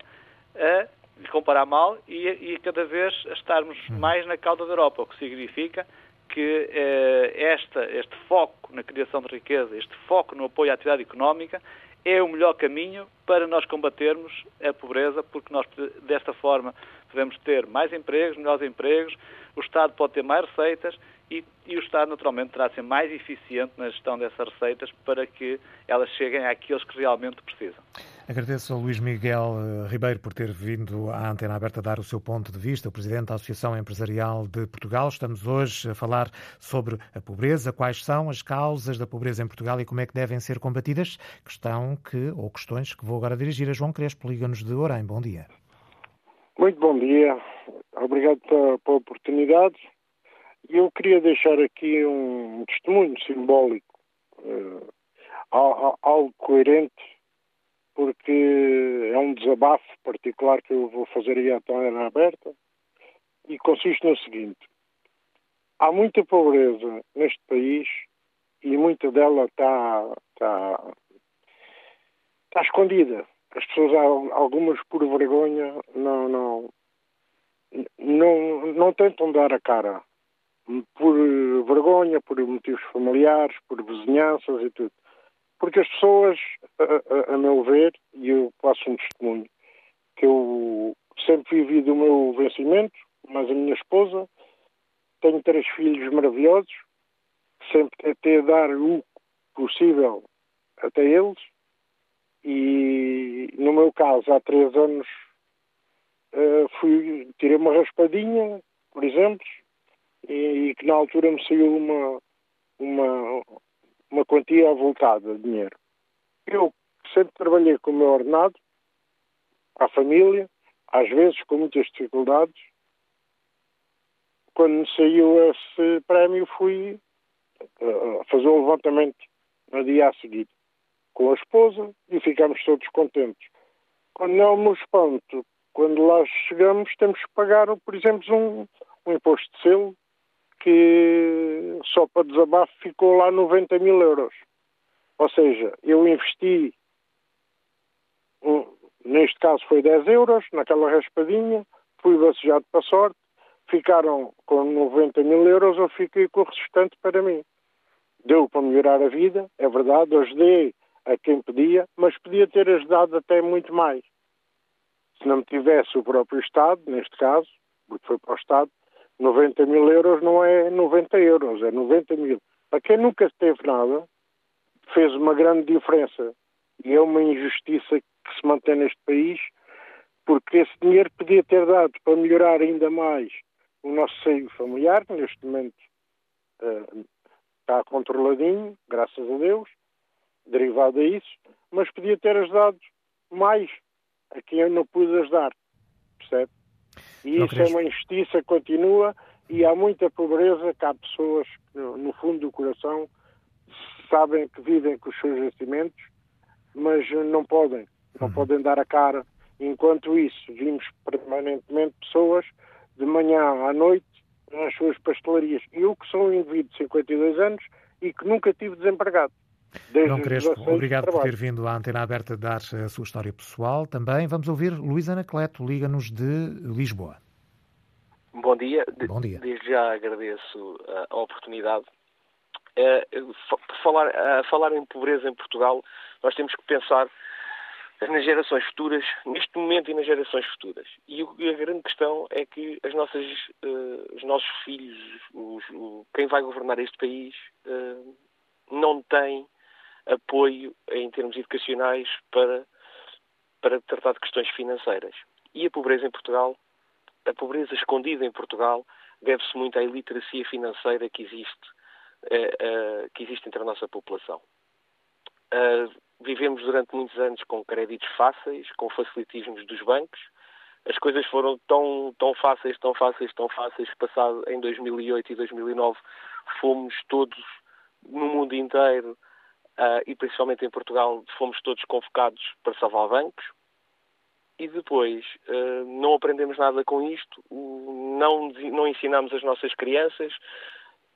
Speaker 12: a comparar mal e, e cada vez a estarmos hum. mais na cauda da Europa, o que significa que eh, esta, este foco na criação de riqueza, este foco no apoio à atividade económica é o melhor caminho para nós combatermos a pobreza, porque nós, desta forma, podemos ter mais empregos, melhores empregos, o Estado pode ter mais receitas e, e, o Estado, naturalmente, terá de ser mais eficiente na gestão dessas receitas para que elas cheguem àqueles que realmente precisam.
Speaker 2: Agradeço ao Luís Miguel eh, Ribeiro por ter vindo à Antena Aberta dar o seu ponto de vista, o Presidente da Associação Empresarial de Portugal. Estamos hoje a falar sobre a pobreza, quais são as causas da pobreza em Portugal e como é que devem ser combatidas. Questão que, ou questões que vou agora dirigir a João Crespo, Liga-nos de Orem. Bom dia.
Speaker 13: Muito bom dia. Obrigado pela, pela oportunidade. Eu queria deixar aqui um testemunho simbólico, uh, algo coerente, porque é um desabafo particular que eu vou fazer aí à torneira aberta, e consiste no seguinte. Há muita pobreza neste país e muita dela está, está, está escondida. As pessoas, algumas por vergonha, não, não, não, não tentam dar a cara por vergonha, por motivos familiares, por vizinhanças e tudo. Porque as pessoas, a, a, a meu ver, e eu passo um testemunho, que eu sempre vivi do meu vencimento, mas a minha esposa, tenho três filhos maravilhosos, sempre tentei dar o possível até eles, e no meu caso, há três anos, uh, fui, tirei uma raspadinha, por exemplo, e, que na altura me saiu uma, uma, uma quantia avultada de dinheiro. Eu sempre trabalhei com o meu ordenado, à família, às vezes com muitas dificuldades. Quando me saiu esse prémio, fui uh, fazer o levantamento no dia a seguir com a esposa e ficámos todos contentes. Quando não me espanto, quando lá chegamos, temos que pagar, por exemplo, um, um imposto de selo que só para desabafo ficou lá 90 mil euros. Ou seja, eu investi, neste caso foi 10 euros, naquela raspadinha, fui bacejado para sorte, ficaram com 90 mil euros, eu fiquei com o restante para mim. Deu para melhorar a vida, é verdade, ajudei a quem pedia, mas podia ter ajudado até muito mais. Se não me tivesse o próprio Estado, neste caso, porque foi para o Estado, 90 mil euros não é 90 euros, é 90 mil. Para quem nunca teve nada, fez uma grande diferença. E é uma injustiça que se mantém neste país, porque esse dinheiro podia ter dado para melhorar ainda mais o nosso seio familiar, que neste momento uh, está controladinho, graças a Deus, derivado a isso, mas podia ter ajudado mais a quem eu não pude ajudar, percebe? E não isso é uma injustiça, continua, e há muita pobreza que há pessoas que, no fundo do coração, sabem que vivem com os seus vencimentos, mas não podem, não uhum. podem dar a cara. Enquanto isso, vimos permanentemente pessoas de manhã à noite nas suas pastelarias. Eu que sou um indivíduo de 52 anos e que nunca tive desempregado.
Speaker 2: João Crespo, obrigado por ter vindo à Antena Aberta dar a sua história pessoal. Também vamos ouvir Luísa Anacleto, liga-nos de Lisboa.
Speaker 14: Bom dia.
Speaker 2: Bom dia.
Speaker 14: Desde já agradeço a oportunidade. Uh, falar, falar em pobreza em Portugal, nós temos que pensar nas gerações futuras, neste momento e nas gerações futuras. E a grande questão é que as nossas, uh, os nossos filhos, os, quem vai governar este país, não tem apoio em termos educacionais para, para tratar de questões financeiras. E a pobreza em Portugal, a pobreza escondida em Portugal, deve-se muito à iliteracia financeira que existe, uh, uh, que existe entre a nossa população. Uh, vivemos durante muitos anos com créditos fáceis, com facilitismos dos bancos. As coisas foram tão, tão fáceis, tão fáceis, tão fáceis que passado em 2008 e 2009 fomos todos no mundo inteiro uh, e principalmente em Portugal fomos todos convocados para salvar bancos e depois uh, não aprendemos nada com isto, não, não ensinamos as nossas crianças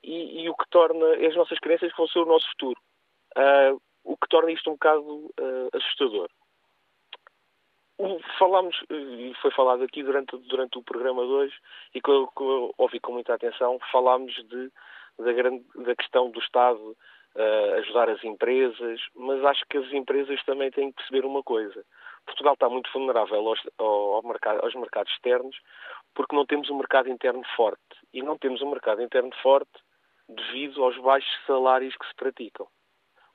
Speaker 14: e, e, o que torna as nossas crianças vão ser o nosso futuro. Uh, o que torna isto um bocado assustador. Falámos, e foi falado aqui durante, durante o programa de hoje, e que eu, que eu ouvi com muita atenção, falámos de da, grande, da questão do Estado uh, ajudar as empresas, mas acho que as empresas também têm que perceber uma coisa. Portugal está muito vulnerável aos, ao mercado, aos mercados externos porque não temos um mercado interno forte. E não temos um mercado interno forte devido aos baixos salários que se praticam.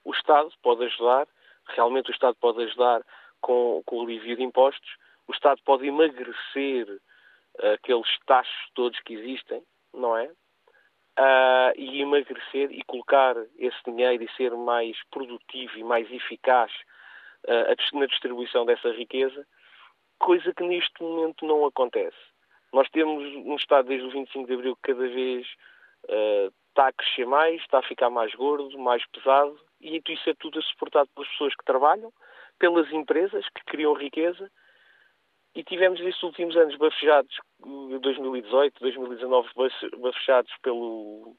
Speaker 14: O Estado pode ajudar, realmente o Estado pode ajudar com, com o alívio de impostos, o Estado pode emagrecer uh, aqueles taxos todos que existem, não é? Uh, e emagrecer e colocar esse dinheiro e ser mais produtivo e mais eficaz uh, na distribuição dessa riqueza, coisa que neste momento não acontece. Nós temos um Estado desde o 25 de Abril que cada vez uh, está a crescer mais, está a ficar mais gordo, mais pesado, e isso é tudo suportado pelas pessoas que trabalham, pelas empresas que criam riqueza, e tivemos estes últimos anos bafejados, 2018, 2019, bafejados pelo,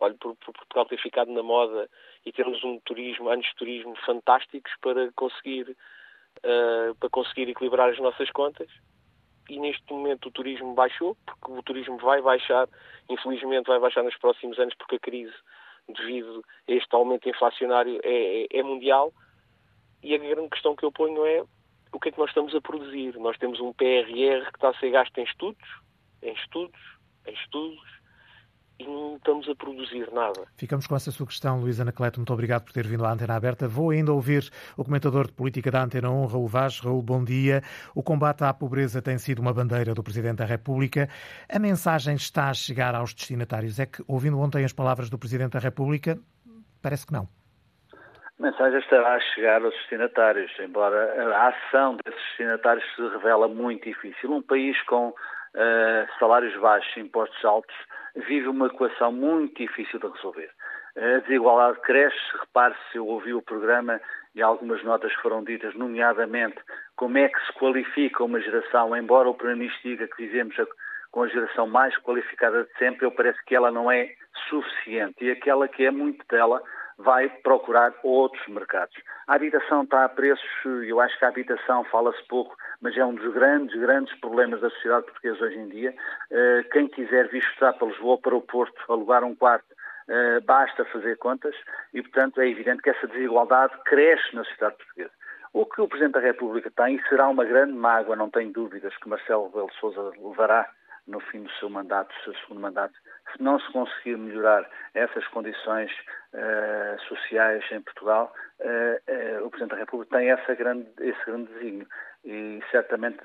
Speaker 14: olha, por, por, Portugal ter ficado na moda e termos um turismo, anos de turismo fantásticos para conseguir, uh, para conseguir equilibrar as nossas contas e neste momento o turismo baixou, porque o turismo vai baixar, infelizmente vai baixar nos próximos anos, porque a crise, devido a este aumento inflacionário, é, é, é mundial. E a grande questão que eu ponho é o que é que nós estamos a produzir. Nós temos um PRR que está a ser gasto em estudos, em estudos, em estudos, e não estamos a produzir nada.
Speaker 2: Ficamos com essa sua questão, Luísa Anacleto. Muito obrigado por ter vindo à Antena Aberta. Vou ainda ouvir o comentador de política da Antena 1, Raul Vaz. Raul, bom dia. O combate à pobreza tem sido uma bandeira do Presidente da República. A mensagem está a chegar aos destinatários. É que, ouvindo ontem as palavras do Presidente da República, parece que não.
Speaker 15: A mensagem estará a chegar aos destinatários, embora a ação desses destinatários se revela muito difícil. Um país com uh, salários baixos, impostos altos, vive uma equação muito difícil de resolver. A desigualdade cresce, repare-se, eu ouvi o programa e algumas notas foram ditas, nomeadamente como é que se qualifica uma geração, embora o Primeiro-Ministro diga que vivemos com a geração mais qualificada de sempre, eu parece que ela não é suficiente e aquela que é muito dela vai procurar outros mercados. A habitação está a preços, eu acho que a habitação fala-se pouco, mas é um dos grandes, grandes problemas da sociedade portuguesa hoje em dia. Eh, quem quiser vir estudar para Lisboa, para o Porto, alugar um quarto, eh, basta fazer contas e, portanto, é evidente que essa desigualdade cresce na sociedade portuguesa. O que o Presidente da República tem, e será uma grande mágoa, não tenho dúvidas, que Marcelo Rebelo Sousa levará no fim do seu mandato, do seu segundo mandato, se não se conseguir melhorar essas condições uh, sociais em Portugal, uh, uh, o Presidente da República tem essa grande, esse grande desígnio. E certamente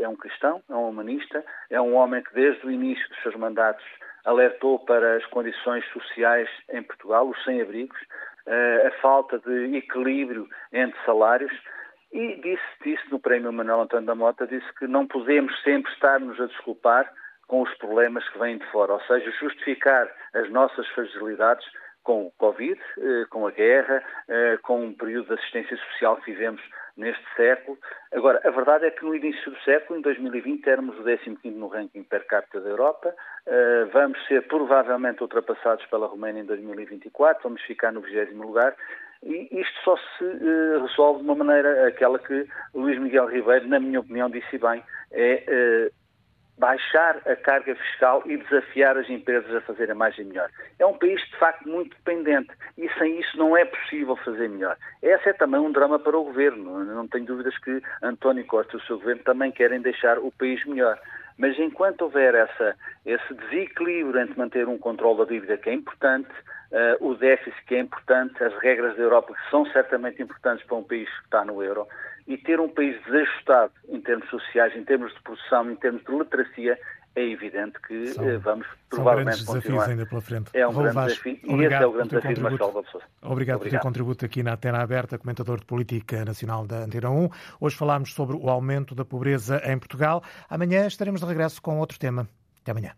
Speaker 15: é um cristão, é um humanista, é um homem que desde o início dos seus mandatos alertou para as condições sociais em Portugal, os sem-abrigos, a falta de equilíbrio entre salários e disse, disse no Prémio Manuel António da Mota, disse que não podemos sempre estar-nos a desculpar com os problemas que vêm de fora, ou seja, justificar as nossas fragilidades com o Covid, eh, com a guerra, eh, com um período de assistência social que vivemos neste século. Agora, a verdade é que no início do século, em 2020, éramos o 15 no ranking per capita da Europa, eh, vamos ser provavelmente ultrapassados pela Roménia em 2024, vamos ficar no 20 lugar, e isto só se resolve de uma maneira, aquela que Luís Miguel Ribeiro, na minha opinião, disse bem, é baixar a carga fiscal e desafiar as empresas a fazerem mais e melhor. É um país, de facto, muito dependente e sem isso não é possível fazer melhor. Esse é também um drama para o governo. Não tenho dúvidas que António Costa e o seu governo também querem deixar o país melhor. Mas enquanto houver essa, esse desequilíbrio entre manter um controle da dívida que é importante, uh, o déficit que é importante, as regras da Europa que são certamente importantes para um país que está no euro, e ter um país desajustado em termos sociais, em termos de produção, em termos de literacia, é evidente que são, eh, vamos provavelmente
Speaker 2: são grandes
Speaker 15: continuar.
Speaker 2: desafios ainda pela frente.
Speaker 15: É um grande Vaz, desafio e esse é o grande desafio de Marcelo
Speaker 2: Obrigado, Obrigado pelo teu contributo aqui na Antena Aberta, comentador de política nacional da Antena 1. Hoje falámos sobre o aumento da pobreza em Portugal. Amanhã estaremos de regresso com outro tema. Até amanhã.